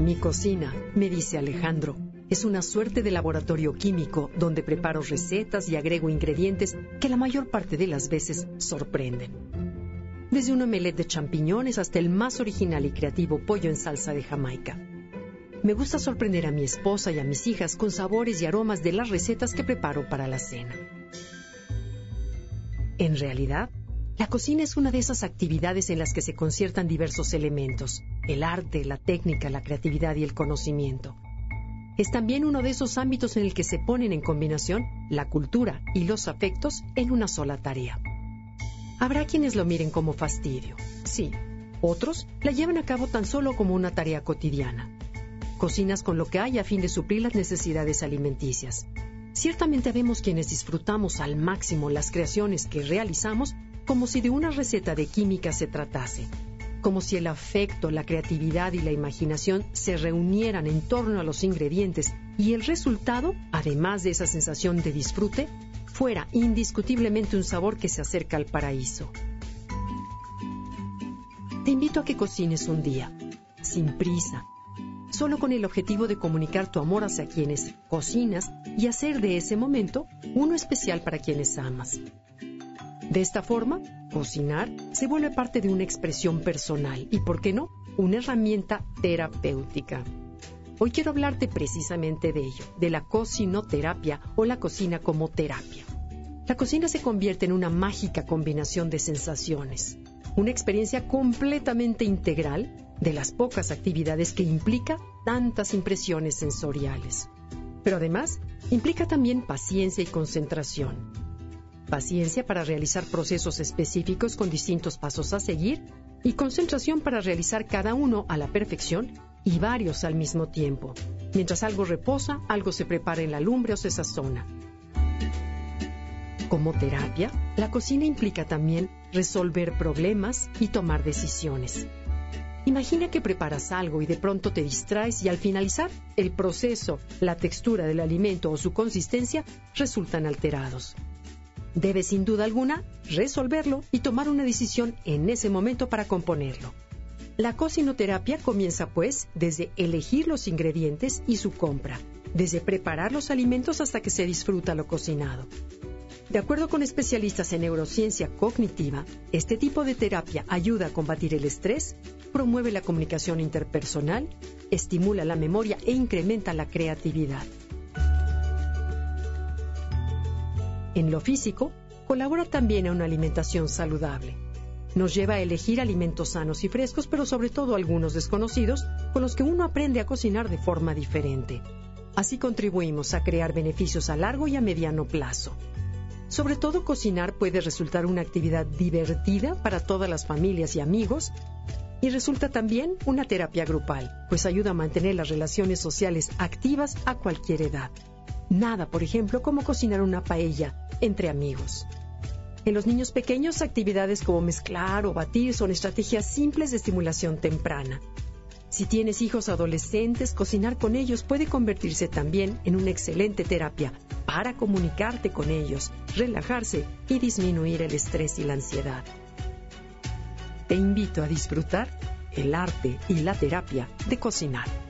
Mi cocina, me dice Alejandro, es una suerte de laboratorio químico donde preparo recetas y agrego ingredientes que la mayor parte de las veces sorprenden. Desde un omelette de champiñones hasta el más original y creativo pollo en salsa de Jamaica. Me gusta sorprender a mi esposa y a mis hijas con sabores y aromas de las recetas que preparo para la cena. En realidad, la cocina es una de esas actividades en las que se conciertan diversos elementos, el arte, la técnica, la creatividad y el conocimiento. Es también uno de esos ámbitos en el que se ponen en combinación la cultura y los afectos en una sola tarea. Habrá quienes lo miren como fastidio, sí, otros la llevan a cabo tan solo como una tarea cotidiana. Cocinas con lo que hay a fin de suplir las necesidades alimenticias. Ciertamente vemos quienes disfrutamos al máximo las creaciones que realizamos como si de una receta de química se tratase, como si el afecto, la creatividad y la imaginación se reunieran en torno a los ingredientes y el resultado, además de esa sensación de disfrute, fuera indiscutiblemente un sabor que se acerca al paraíso. Te invito a que cocines un día, sin prisa, solo con el objetivo de comunicar tu amor hacia quienes cocinas y hacer de ese momento uno especial para quienes amas. De esta forma, cocinar se vuelve parte de una expresión personal y, ¿por qué no?, una herramienta terapéutica. Hoy quiero hablarte precisamente de ello, de la cocinoterapia o la cocina como terapia. La cocina se convierte en una mágica combinación de sensaciones, una experiencia completamente integral de las pocas actividades que implica tantas impresiones sensoriales. Pero además implica también paciencia y concentración, paciencia para realizar procesos específicos con distintos pasos a seguir y concentración para realizar cada uno a la perfección y varios al mismo tiempo. Mientras algo reposa, algo se prepara en la lumbre o se sazona. Como terapia, la cocina implica también resolver problemas y tomar decisiones. Imagina que preparas algo y de pronto te distraes y al finalizar, el proceso, la textura del alimento o su consistencia resultan alterados. Debe sin duda alguna resolverlo y tomar una decisión en ese momento para componerlo. La cocinoterapia comienza pues desde elegir los ingredientes y su compra, desde preparar los alimentos hasta que se disfruta lo cocinado. De acuerdo con especialistas en neurociencia cognitiva, este tipo de terapia ayuda a combatir el estrés, promueve la comunicación interpersonal, estimula la memoria e incrementa la creatividad. En lo físico, colabora también a una alimentación saludable. Nos lleva a elegir alimentos sanos y frescos, pero sobre todo algunos desconocidos, con los que uno aprende a cocinar de forma diferente. Así contribuimos a crear beneficios a largo y a mediano plazo. Sobre todo cocinar puede resultar una actividad divertida para todas las familias y amigos y resulta también una terapia grupal, pues ayuda a mantener las relaciones sociales activas a cualquier edad. Nada, por ejemplo, como cocinar una paella entre amigos. En los niños pequeños, actividades como mezclar o batir son estrategias simples de estimulación temprana. Si tienes hijos adolescentes, cocinar con ellos puede convertirse también en una excelente terapia para comunicarte con ellos, relajarse y disminuir el estrés y la ansiedad. Te invito a disfrutar el arte y la terapia de cocinar.